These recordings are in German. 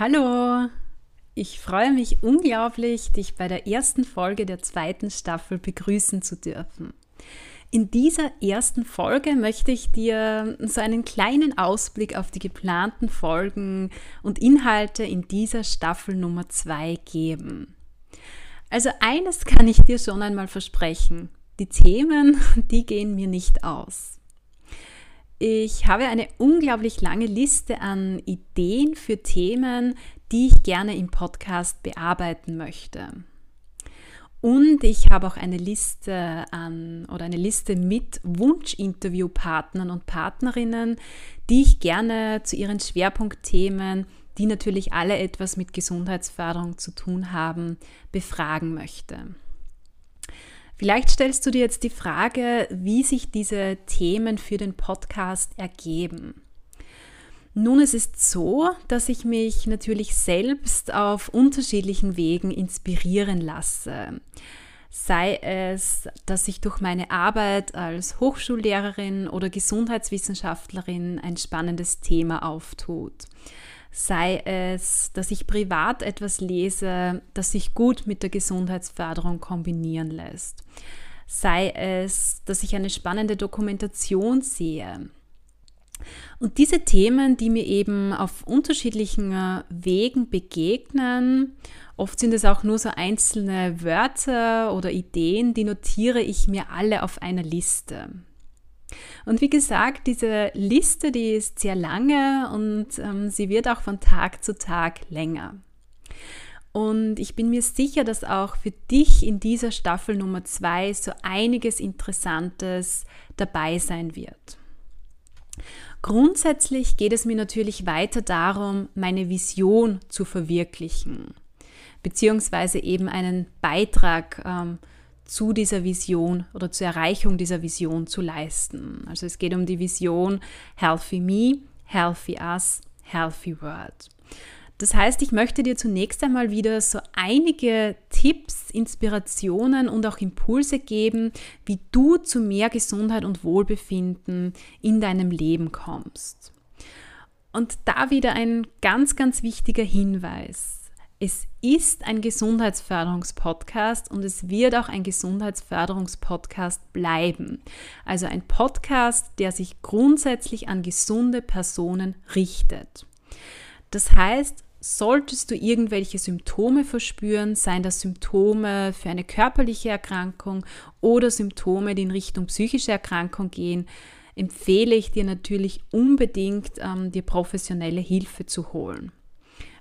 Hallo! Ich freue mich unglaublich, dich bei der ersten Folge der zweiten Staffel begrüßen zu dürfen. In dieser ersten Folge möchte ich dir so einen kleinen Ausblick auf die geplanten Folgen und Inhalte in dieser Staffel Nummer 2 geben. Also eines kann ich dir schon einmal versprechen. Die Themen, die gehen mir nicht aus. Ich habe eine unglaublich lange Liste an Ideen für Themen, die ich gerne im Podcast bearbeiten möchte. Und ich habe auch eine Liste an oder eine Liste mit Wunschinterviewpartnern und Partnerinnen, die ich gerne zu ihren Schwerpunktthemen, die natürlich alle etwas mit Gesundheitsförderung zu tun haben, befragen möchte. Vielleicht stellst du dir jetzt die Frage, wie sich diese Themen für den Podcast ergeben. Nun, es ist so, dass ich mich natürlich selbst auf unterschiedlichen Wegen inspirieren lasse. Sei es, dass sich durch meine Arbeit als Hochschullehrerin oder Gesundheitswissenschaftlerin ein spannendes Thema auftut sei es, dass ich privat etwas lese, das sich gut mit der Gesundheitsförderung kombinieren lässt, sei es, dass ich eine spannende Dokumentation sehe. Und diese Themen, die mir eben auf unterschiedlichen äh, Wegen begegnen, oft sind es auch nur so einzelne Wörter oder Ideen, die notiere ich mir alle auf einer Liste. Und wie gesagt, diese Liste, die ist sehr lange und ähm, sie wird auch von Tag zu Tag länger. Und ich bin mir sicher, dass auch für dich in dieser Staffel Nummer zwei so einiges Interessantes dabei sein wird. Grundsätzlich geht es mir natürlich weiter darum, meine Vision zu verwirklichen, beziehungsweise eben einen Beitrag ähm, zu dieser Vision oder zur Erreichung dieser Vision zu leisten. Also es geht um die Vision Healthy Me, Healthy Us, Healthy World. Das heißt, ich möchte dir zunächst einmal wieder so einige Tipps, Inspirationen und auch Impulse geben, wie du zu mehr Gesundheit und Wohlbefinden in deinem Leben kommst. Und da wieder ein ganz, ganz wichtiger Hinweis. Es ist ein Gesundheitsförderungspodcast und es wird auch ein Gesundheitsförderungspodcast bleiben. Also ein Podcast, der sich grundsätzlich an gesunde Personen richtet. Das heißt, solltest du irgendwelche Symptome verspüren, seien das Symptome für eine körperliche Erkrankung oder Symptome, die in Richtung psychische Erkrankung gehen, empfehle ich dir natürlich unbedingt, ähm, dir professionelle Hilfe zu holen.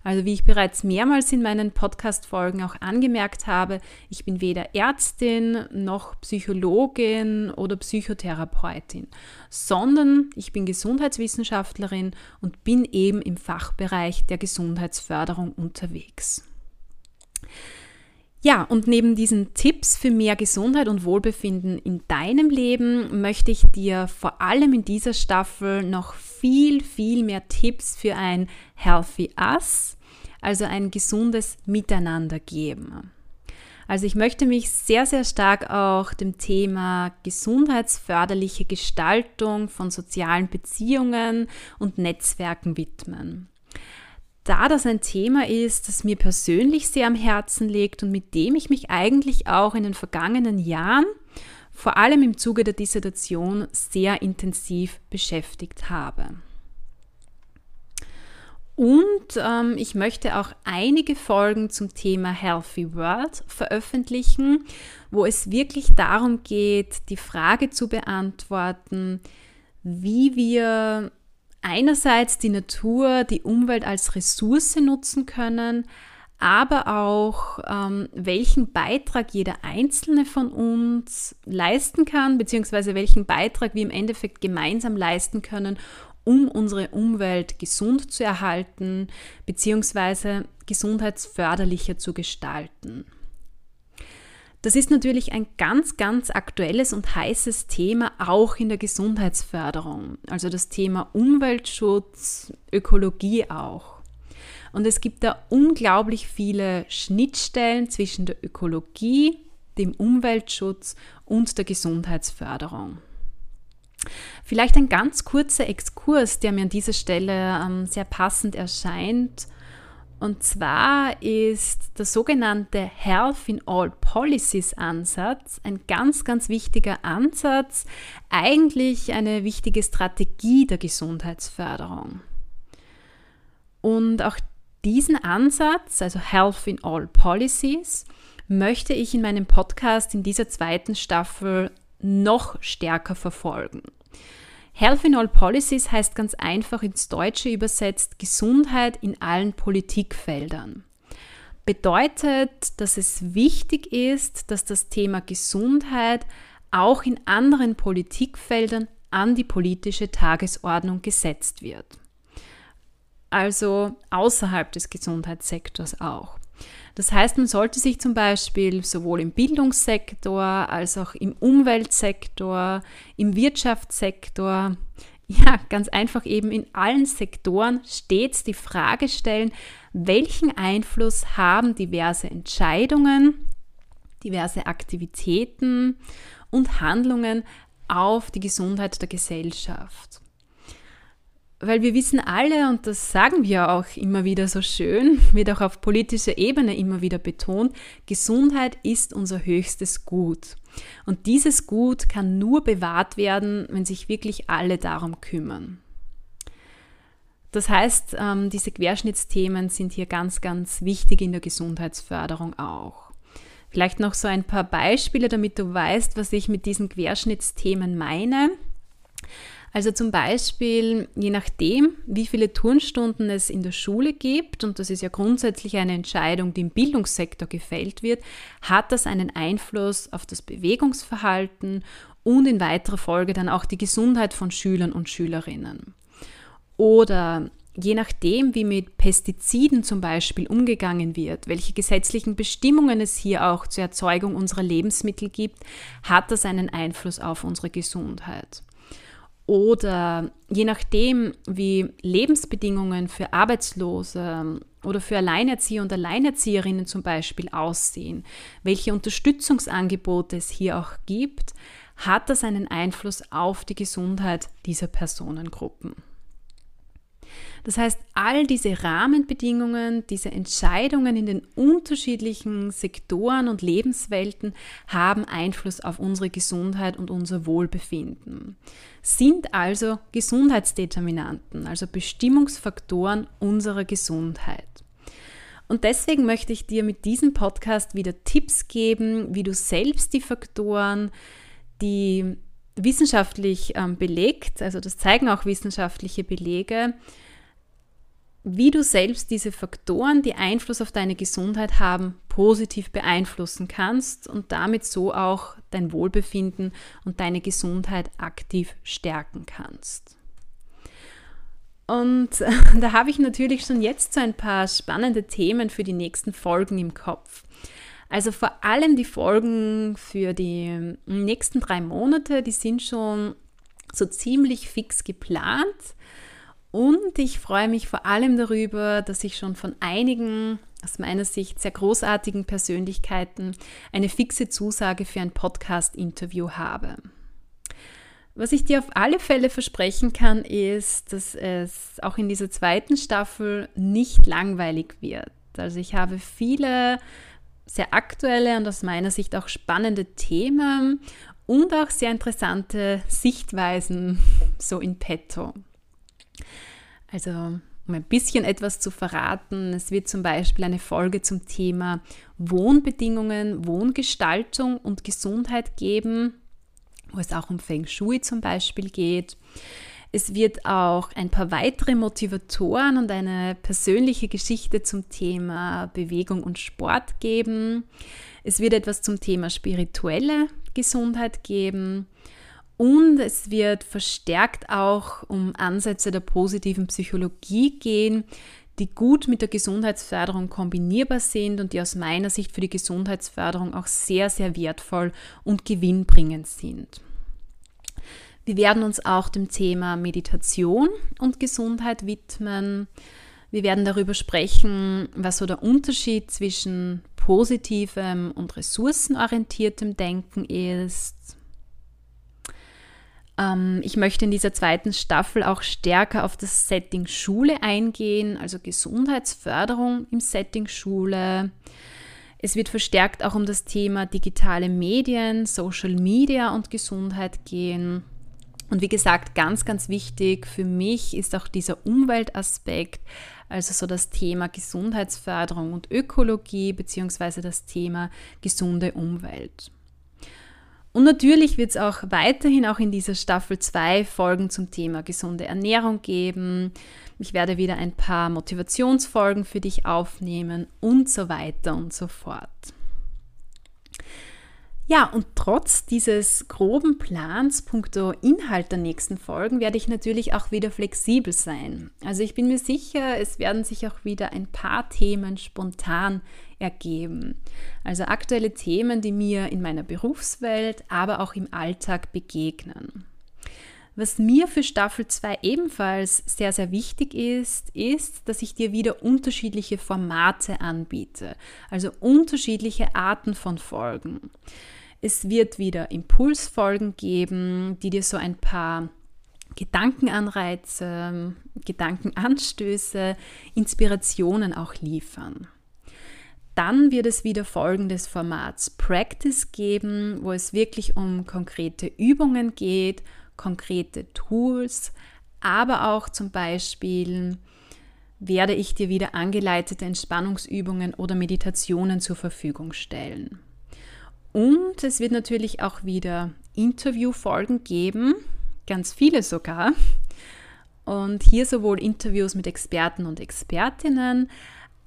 Also wie ich bereits mehrmals in meinen Podcast-Folgen auch angemerkt habe, ich bin weder Ärztin noch Psychologin oder Psychotherapeutin, sondern ich bin Gesundheitswissenschaftlerin und bin eben im Fachbereich der Gesundheitsförderung unterwegs. Ja, und neben diesen Tipps für mehr Gesundheit und Wohlbefinden in deinem Leben möchte ich dir vor allem in dieser Staffel noch viel, viel mehr Tipps für ein Healthy Us, also ein gesundes Miteinander geben. Also ich möchte mich sehr, sehr stark auch dem Thema gesundheitsförderliche Gestaltung von sozialen Beziehungen und Netzwerken widmen. Da das ein Thema ist, das mir persönlich sehr am Herzen liegt und mit dem ich mich eigentlich auch in den vergangenen Jahren, vor allem im Zuge der Dissertation, sehr intensiv beschäftigt habe. Und ähm, ich möchte auch einige Folgen zum Thema Healthy World veröffentlichen, wo es wirklich darum geht, die Frage zu beantworten, wie wir einerseits die Natur, die Umwelt als Ressource nutzen können, aber auch ähm, welchen Beitrag jeder einzelne von uns leisten kann, beziehungsweise welchen Beitrag wir im Endeffekt gemeinsam leisten können, um unsere Umwelt gesund zu erhalten, beziehungsweise gesundheitsförderlicher zu gestalten. Das ist natürlich ein ganz, ganz aktuelles und heißes Thema auch in der Gesundheitsförderung. Also das Thema Umweltschutz, Ökologie auch. Und es gibt da unglaublich viele Schnittstellen zwischen der Ökologie, dem Umweltschutz und der Gesundheitsförderung. Vielleicht ein ganz kurzer Exkurs, der mir an dieser Stelle ähm, sehr passend erscheint. Und zwar ist der sogenannte Health in All Policies Ansatz ein ganz, ganz wichtiger Ansatz, eigentlich eine wichtige Strategie der Gesundheitsförderung. Und auch diesen Ansatz, also Health in All Policies, möchte ich in meinem Podcast in dieser zweiten Staffel noch stärker verfolgen. Health in All Policies heißt ganz einfach ins Deutsche übersetzt Gesundheit in allen Politikfeldern. Bedeutet, dass es wichtig ist, dass das Thema Gesundheit auch in anderen Politikfeldern an die politische Tagesordnung gesetzt wird also außerhalb des Gesundheitssektors auch. Das heißt, man sollte sich zum Beispiel sowohl im Bildungssektor als auch im Umweltsektor, im Wirtschaftssektor, ja, ganz einfach eben in allen Sektoren stets die Frage stellen, welchen Einfluss haben diverse Entscheidungen, diverse Aktivitäten und Handlungen auf die Gesundheit der Gesellschaft weil wir wissen alle, und das sagen wir auch immer wieder so schön, wird auch auf politischer Ebene immer wieder betont, Gesundheit ist unser höchstes Gut. Und dieses Gut kann nur bewahrt werden, wenn sich wirklich alle darum kümmern. Das heißt, ähm, diese Querschnittsthemen sind hier ganz, ganz wichtig in der Gesundheitsförderung auch. Vielleicht noch so ein paar Beispiele, damit du weißt, was ich mit diesen Querschnittsthemen meine. Also zum Beispiel, je nachdem, wie viele Turnstunden es in der Schule gibt, und das ist ja grundsätzlich eine Entscheidung, die im Bildungssektor gefällt wird, hat das einen Einfluss auf das Bewegungsverhalten und in weiterer Folge dann auch die Gesundheit von Schülern und Schülerinnen. Oder je nachdem, wie mit Pestiziden zum Beispiel umgegangen wird, welche gesetzlichen Bestimmungen es hier auch zur Erzeugung unserer Lebensmittel gibt, hat das einen Einfluss auf unsere Gesundheit. Oder je nachdem, wie Lebensbedingungen für Arbeitslose oder für Alleinerzieher und Alleinerzieherinnen zum Beispiel aussehen, welche Unterstützungsangebote es hier auch gibt, hat das einen Einfluss auf die Gesundheit dieser Personengruppen. Das heißt, all diese Rahmenbedingungen, diese Entscheidungen in den unterschiedlichen Sektoren und Lebenswelten haben Einfluss auf unsere Gesundheit und unser Wohlbefinden, sind also Gesundheitsdeterminanten, also Bestimmungsfaktoren unserer Gesundheit. Und deswegen möchte ich dir mit diesem Podcast wieder Tipps geben, wie du selbst die Faktoren, die wissenschaftlich ähm, belegt, also das zeigen auch wissenschaftliche Belege, wie du selbst diese Faktoren, die Einfluss auf deine Gesundheit haben, positiv beeinflussen kannst und damit so auch dein Wohlbefinden und deine Gesundheit aktiv stärken kannst. Und da habe ich natürlich schon jetzt so ein paar spannende Themen für die nächsten Folgen im Kopf. Also vor allem die Folgen für die nächsten drei Monate, die sind schon so ziemlich fix geplant. Und ich freue mich vor allem darüber, dass ich schon von einigen aus meiner Sicht sehr großartigen Persönlichkeiten eine fixe Zusage für ein Podcast-Interview habe. Was ich dir auf alle Fälle versprechen kann, ist, dass es auch in dieser zweiten Staffel nicht langweilig wird. Also ich habe viele sehr aktuelle und aus meiner Sicht auch spannende Themen und auch sehr interessante Sichtweisen so in petto. Also um ein bisschen etwas zu verraten, es wird zum Beispiel eine Folge zum Thema Wohnbedingungen, Wohngestaltung und Gesundheit geben, wo es auch um Feng Shui zum Beispiel geht. Es wird auch ein paar weitere Motivatoren und eine persönliche Geschichte zum Thema Bewegung und Sport geben. Es wird etwas zum Thema spirituelle Gesundheit geben. Und es wird verstärkt auch um Ansätze der positiven Psychologie gehen, die gut mit der Gesundheitsförderung kombinierbar sind und die aus meiner Sicht für die Gesundheitsförderung auch sehr, sehr wertvoll und gewinnbringend sind. Wir werden uns auch dem Thema Meditation und Gesundheit widmen. Wir werden darüber sprechen, was so der Unterschied zwischen positivem und ressourcenorientiertem Denken ist. Ähm, ich möchte in dieser zweiten Staffel auch stärker auf das Setting Schule eingehen, also Gesundheitsförderung im Setting Schule. Es wird verstärkt auch um das Thema digitale Medien, Social Media und Gesundheit gehen. Und wie gesagt, ganz, ganz wichtig für mich ist auch dieser Umweltaspekt, also so das Thema Gesundheitsförderung und Ökologie beziehungsweise das Thema gesunde Umwelt. Und natürlich wird es auch weiterhin auch in dieser Staffel 2 Folgen zum Thema gesunde Ernährung geben. Ich werde wieder ein paar Motivationsfolgen für dich aufnehmen und so weiter und so fort. Ja, und trotz dieses groben Plans punkto Inhalt der nächsten Folgen werde ich natürlich auch wieder flexibel sein. Also ich bin mir sicher, es werden sich auch wieder ein paar Themen spontan ergeben. Also aktuelle Themen, die mir in meiner Berufswelt, aber auch im Alltag begegnen. Was mir für Staffel 2 ebenfalls sehr, sehr wichtig ist, ist, dass ich dir wieder unterschiedliche Formate anbiete, also unterschiedliche Arten von Folgen. Es wird wieder Impulsfolgen geben, die dir so ein paar Gedankenanreize, Gedankenanstöße, Inspirationen auch liefern. Dann wird es wieder Folgen des Formats Practice geben, wo es wirklich um konkrete Übungen geht, konkrete Tools, aber auch zum Beispiel werde ich dir wieder angeleitete Entspannungsübungen oder Meditationen zur Verfügung stellen. Und es wird natürlich auch wieder Interviewfolgen geben, ganz viele sogar. Und hier sowohl Interviews mit Experten und Expertinnen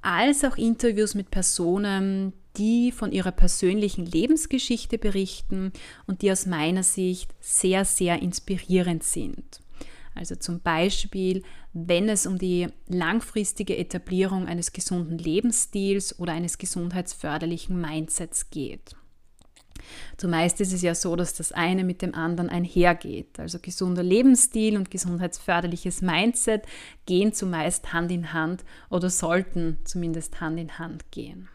als auch Interviews mit Personen, die von ihrer persönlichen Lebensgeschichte berichten und die aus meiner Sicht sehr, sehr inspirierend sind. Also zum Beispiel, wenn es um die langfristige Etablierung eines gesunden Lebensstils oder eines gesundheitsförderlichen Mindsets geht. Zumeist ist es ja so, dass das eine mit dem anderen einhergeht. Also gesunder Lebensstil und gesundheitsförderliches Mindset gehen zumeist Hand in Hand oder sollten zumindest Hand in Hand gehen.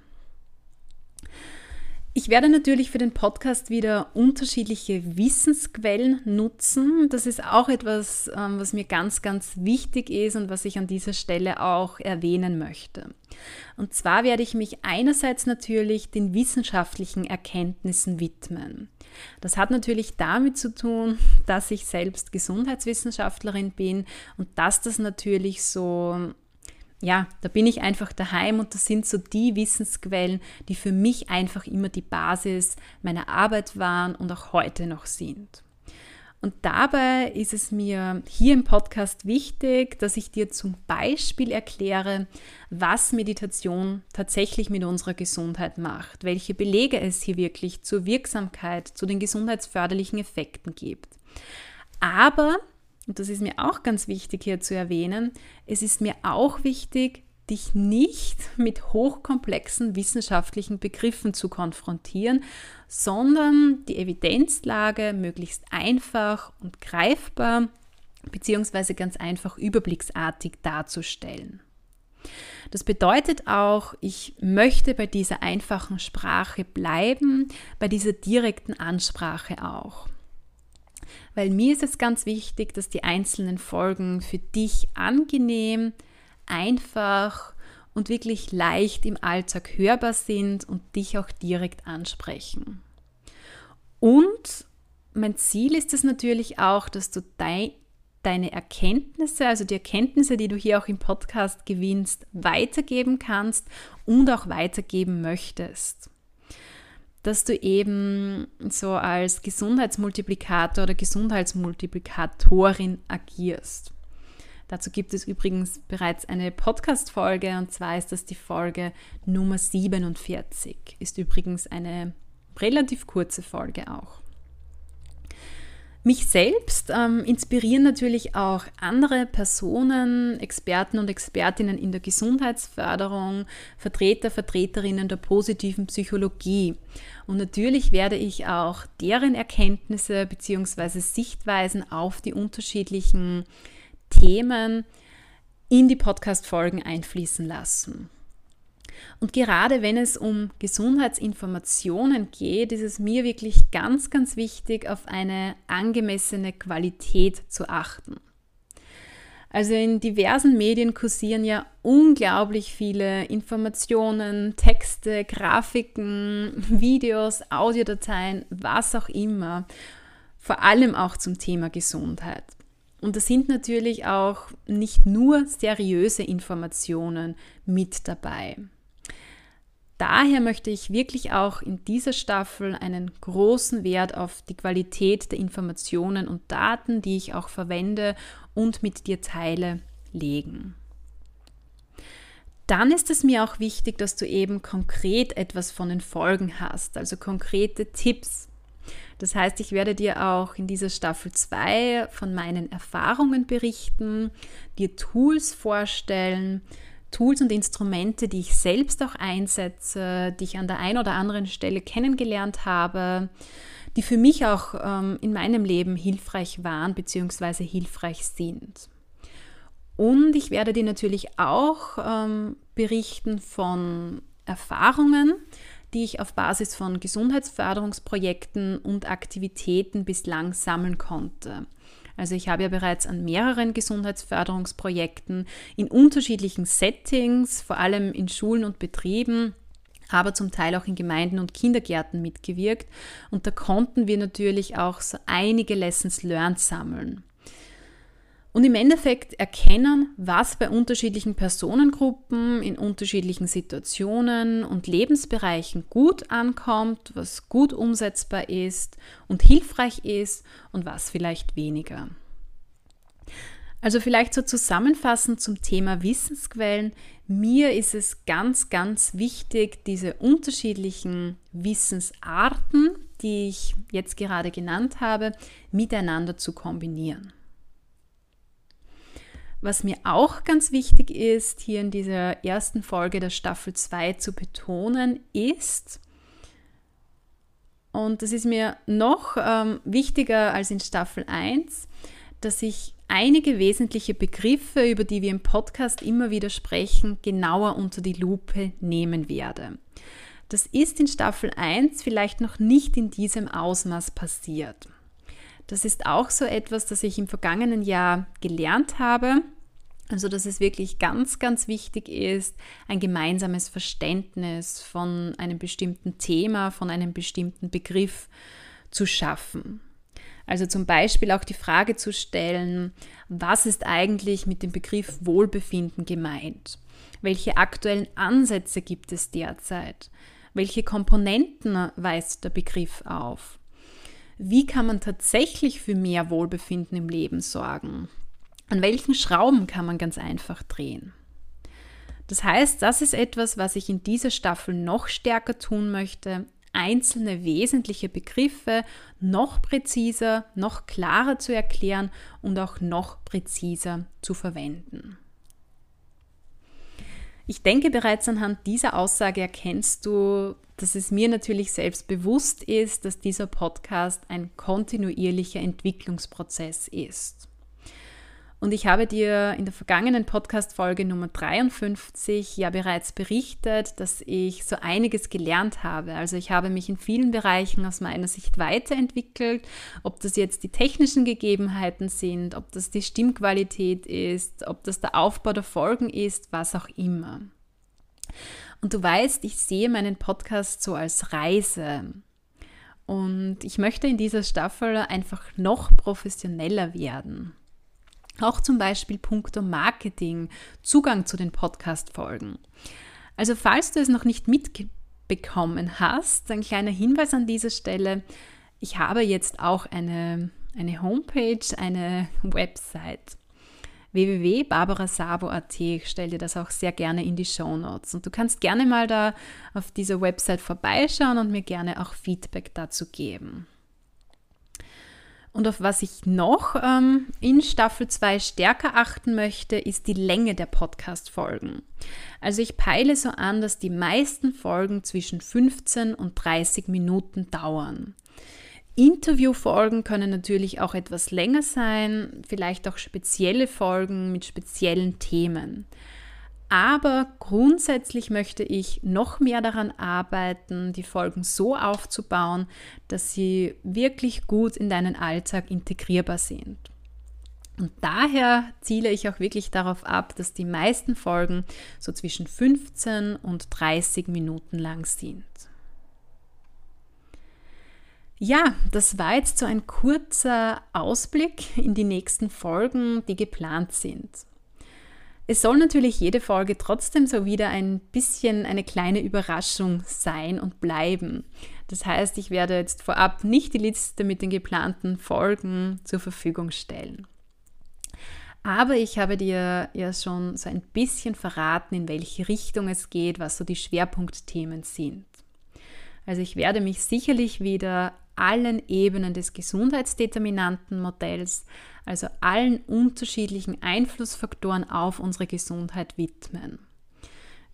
Ich werde natürlich für den Podcast wieder unterschiedliche Wissensquellen nutzen. Das ist auch etwas, ähm, was mir ganz, ganz wichtig ist und was ich an dieser Stelle auch erwähnen möchte. Und zwar werde ich mich einerseits natürlich den wissenschaftlichen Erkenntnissen widmen. Das hat natürlich damit zu tun, dass ich selbst Gesundheitswissenschaftlerin bin und dass das natürlich so ja, da bin ich einfach daheim und das sind so die Wissensquellen, die für mich einfach immer die Basis meiner Arbeit waren und auch heute noch sind. Und dabei ist es mir hier im Podcast wichtig, dass ich dir zum Beispiel erkläre, was Meditation tatsächlich mit unserer Gesundheit macht, welche Belege es hier wirklich zur Wirksamkeit, zu den gesundheitsförderlichen Effekten gibt. Aber und das ist mir auch ganz wichtig hier zu erwähnen, es ist mir auch wichtig, dich nicht mit hochkomplexen wissenschaftlichen Begriffen zu konfrontieren, sondern die Evidenzlage möglichst einfach und greifbar beziehungsweise ganz einfach überblicksartig darzustellen. Das bedeutet auch, ich möchte bei dieser einfachen Sprache bleiben, bei dieser direkten Ansprache auch weil mir ist es ganz wichtig, dass die einzelnen Folgen für dich angenehm, einfach und wirklich leicht im Alltag hörbar sind und dich auch direkt ansprechen. Und mein Ziel ist es natürlich auch, dass du dein, deine Erkenntnisse, also die Erkenntnisse, die du hier auch im Podcast gewinnst, weitergeben kannst und auch weitergeben möchtest. Dass du eben so als Gesundheitsmultiplikator oder Gesundheitsmultiplikatorin agierst. Dazu gibt es übrigens bereits eine Podcast-Folge und zwar ist das die Folge Nummer 47. Ist übrigens eine relativ kurze Folge auch. Mich selbst ähm, inspirieren natürlich auch andere Personen, Experten und Expertinnen in der Gesundheitsförderung, Vertreter, Vertreterinnen der positiven Psychologie. Und natürlich werde ich auch deren Erkenntnisse bzw. Sichtweisen auf die unterschiedlichen Themen in die Podcast-Folgen einfließen lassen. Und gerade wenn es um Gesundheitsinformationen geht, ist es mir wirklich ganz, ganz wichtig, auf eine angemessene Qualität zu achten. Also in diversen Medien kursieren ja unglaublich viele Informationen, Texte, Grafiken, Videos, Audiodateien, was auch immer, vor allem auch zum Thema Gesundheit. Und da sind natürlich auch nicht nur seriöse Informationen mit dabei. Daher möchte ich wirklich auch in dieser Staffel einen großen Wert auf die Qualität der Informationen und Daten, die ich auch verwende und mit dir teile, legen. Dann ist es mir auch wichtig, dass du eben konkret etwas von den Folgen hast, also konkrete Tipps. Das heißt, ich werde dir auch in dieser Staffel 2 von meinen Erfahrungen berichten, dir Tools vorstellen, Tools und Instrumente, die ich selbst auch einsetze, die ich an der einen oder anderen Stelle kennengelernt habe, die für mich auch ähm, in meinem Leben hilfreich waren bzw. hilfreich sind. Und ich werde dir natürlich auch ähm, berichten von Erfahrungen, die ich auf Basis von Gesundheitsförderungsprojekten und Aktivitäten bislang sammeln konnte. Also ich habe ja bereits an mehreren Gesundheitsförderungsprojekten in unterschiedlichen Settings, vor allem in Schulen und Betrieben, aber zum Teil auch in Gemeinden und Kindergärten mitgewirkt. Und da konnten wir natürlich auch so einige Lessons learned sammeln und im Endeffekt erkennen, was bei unterschiedlichen Personengruppen in unterschiedlichen Situationen und Lebensbereichen gut ankommt, was gut umsetzbar ist und hilfreich ist und was vielleicht weniger. Also vielleicht so zusammenfassend zum Thema Wissensquellen. Mir ist es ganz, ganz wichtig, diese unterschiedlichen Wissensarten, die ich jetzt gerade genannt habe, miteinander zu kombinieren. Was mir auch ganz wichtig ist, hier in dieser ersten Folge der Staffel 2 zu betonen, ist, und das ist mir noch ähm, wichtiger als in Staffel 1, dass ich einige wesentliche Begriffe, über die wir im Podcast immer wieder sprechen, genauer unter die Lupe nehmen werde. Das ist in Staffel 1 vielleicht noch nicht in diesem Ausmaß passiert. Das ist auch so etwas, das ich im vergangenen Jahr gelernt habe also, dass es wirklich ganz, ganz wichtig ist, ein gemeinsames Verständnis von einem bestimmten Thema, von einem bestimmten Begriff zu schaffen. Also zum Beispiel auch die Frage zu stellen, was ist eigentlich mit dem Begriff Wohlbefinden gemeint? Welche aktuellen Ansätze gibt es derzeit? Welche Komponenten weist der Begriff auf? Wie kann man tatsächlich für mehr Wohlbefinden im Leben sorgen? An welchen Schrauben kann man ganz einfach drehen? Das heißt, das ist etwas, was ich in dieser Staffel noch stärker tun möchte, einzelne wesentliche Begriffe noch präziser, noch klarer zu erklären und auch noch präziser zu verwenden. Ich denke, bereits anhand dieser Aussage erkennst du, dass es mir natürlich selbst bewusst ist, dass dieser Podcast ein kontinuierlicher Entwicklungsprozess ist. Und ich habe dir in der vergangenen Podcast-Folge Nummer 53 ja bereits berichtet, dass ich so einiges gelernt habe. Also ich habe mich in vielen Bereichen aus meiner Sicht weiterentwickelt, ob das jetzt die technischen Gegebenheiten sind, ob das die Stimmqualität ist, ob das der Aufbau der Folgen ist, was auch immer. Und du weißt, ich sehe meinen Podcast so als Reise. Und ich möchte in dieser Staffel einfach noch professioneller werden. Auch zum Beispiel puncto Marketing, Zugang zu den Podcast-Folgen. Also falls du es noch nicht mitbekommen hast, ein kleiner Hinweis an dieser Stelle. Ich habe jetzt auch eine, eine Homepage, eine Website www.barbarasabo.at. Ich stelle dir das auch sehr gerne in die Show Notes. Und du kannst gerne mal da auf dieser Website vorbeischauen und mir gerne auch Feedback dazu geben. Und auf was ich noch ähm, in Staffel 2 stärker achten möchte, ist die Länge der Podcast-Folgen. Also ich peile so an, dass die meisten Folgen zwischen 15 und 30 Minuten dauern. Interviewfolgen können natürlich auch etwas länger sein, vielleicht auch spezielle Folgen mit speziellen Themen. Aber grundsätzlich möchte ich noch mehr daran arbeiten, die Folgen so aufzubauen, dass sie wirklich gut in deinen Alltag integrierbar sind. Und daher ziele ich auch wirklich darauf ab, dass die meisten Folgen so zwischen 15 und 30 Minuten lang sind. Ja, das war jetzt so ein kurzer Ausblick in die nächsten Folgen, die geplant sind. Es soll natürlich jede Folge trotzdem so wieder ein bisschen eine kleine Überraschung sein und bleiben. Das heißt, ich werde jetzt vorab nicht die Liste mit den geplanten Folgen zur Verfügung stellen. Aber ich habe dir ja schon so ein bisschen verraten, in welche Richtung es geht, was so die Schwerpunktthemen sind. Also ich werde mich sicherlich wieder allen Ebenen des Gesundheitsdeterminantenmodells, also allen unterschiedlichen Einflussfaktoren auf unsere Gesundheit widmen.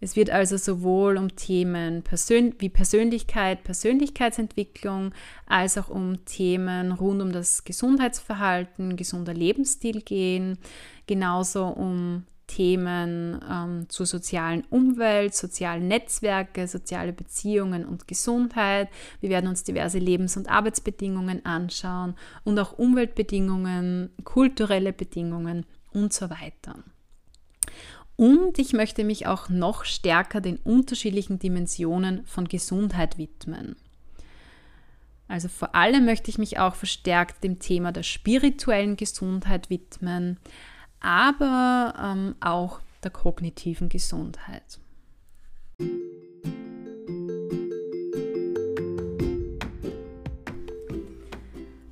Es wird also sowohl um Themen Persön wie Persönlichkeit, Persönlichkeitsentwicklung, als auch um Themen rund um das Gesundheitsverhalten, gesunder Lebensstil gehen, genauso um Themen ähm, zur sozialen Umwelt, sozialen Netzwerke, soziale Beziehungen und Gesundheit. Wir werden uns diverse Lebens- und Arbeitsbedingungen anschauen und auch Umweltbedingungen, kulturelle Bedingungen und so weiter. Und ich möchte mich auch noch stärker den unterschiedlichen Dimensionen von Gesundheit widmen. Also vor allem möchte ich mich auch verstärkt dem Thema der spirituellen Gesundheit widmen, aber ähm, auch der kognitiven Gesundheit.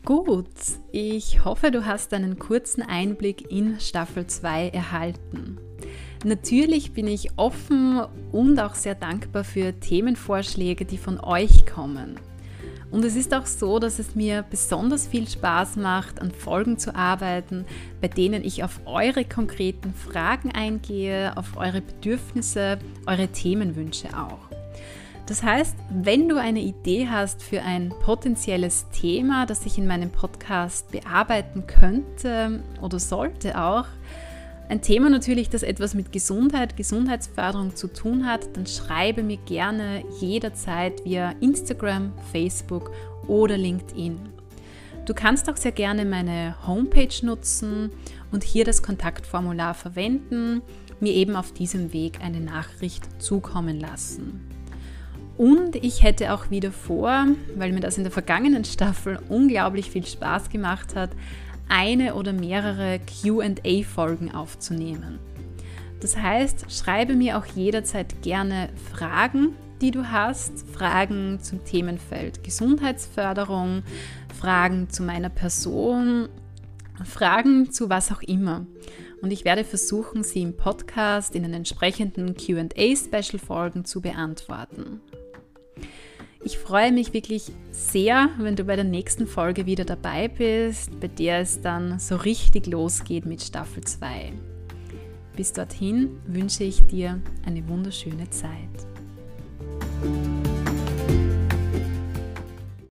Gut, ich hoffe, du hast einen kurzen Einblick in Staffel 2 erhalten. Natürlich bin ich offen und auch sehr dankbar für Themenvorschläge, die von euch kommen. Und es ist auch so, dass es mir besonders viel Spaß macht, an Folgen zu arbeiten, bei denen ich auf eure konkreten Fragen eingehe, auf eure Bedürfnisse, eure Themenwünsche auch. Das heißt, wenn du eine Idee hast für ein potenzielles Thema, das ich in meinem Podcast bearbeiten könnte oder sollte auch, ein Thema natürlich, das etwas mit Gesundheit, Gesundheitsförderung zu tun hat, dann schreibe mir gerne jederzeit via Instagram, Facebook oder LinkedIn. Du kannst auch sehr gerne meine Homepage nutzen und hier das Kontaktformular verwenden, mir eben auf diesem Weg eine Nachricht zukommen lassen. Und ich hätte auch wieder vor, weil mir das in der vergangenen Staffel unglaublich viel Spaß gemacht hat, eine oder mehrere QA-Folgen aufzunehmen. Das heißt, schreibe mir auch jederzeit gerne Fragen, die du hast, Fragen zum Themenfeld Gesundheitsförderung, Fragen zu meiner Person, Fragen zu was auch immer. Und ich werde versuchen, sie im Podcast in den entsprechenden QA-Special-Folgen zu beantworten. Ich freue mich wirklich sehr, wenn du bei der nächsten Folge wieder dabei bist, bei der es dann so richtig losgeht mit Staffel 2. Bis dorthin wünsche ich dir eine wunderschöne Zeit.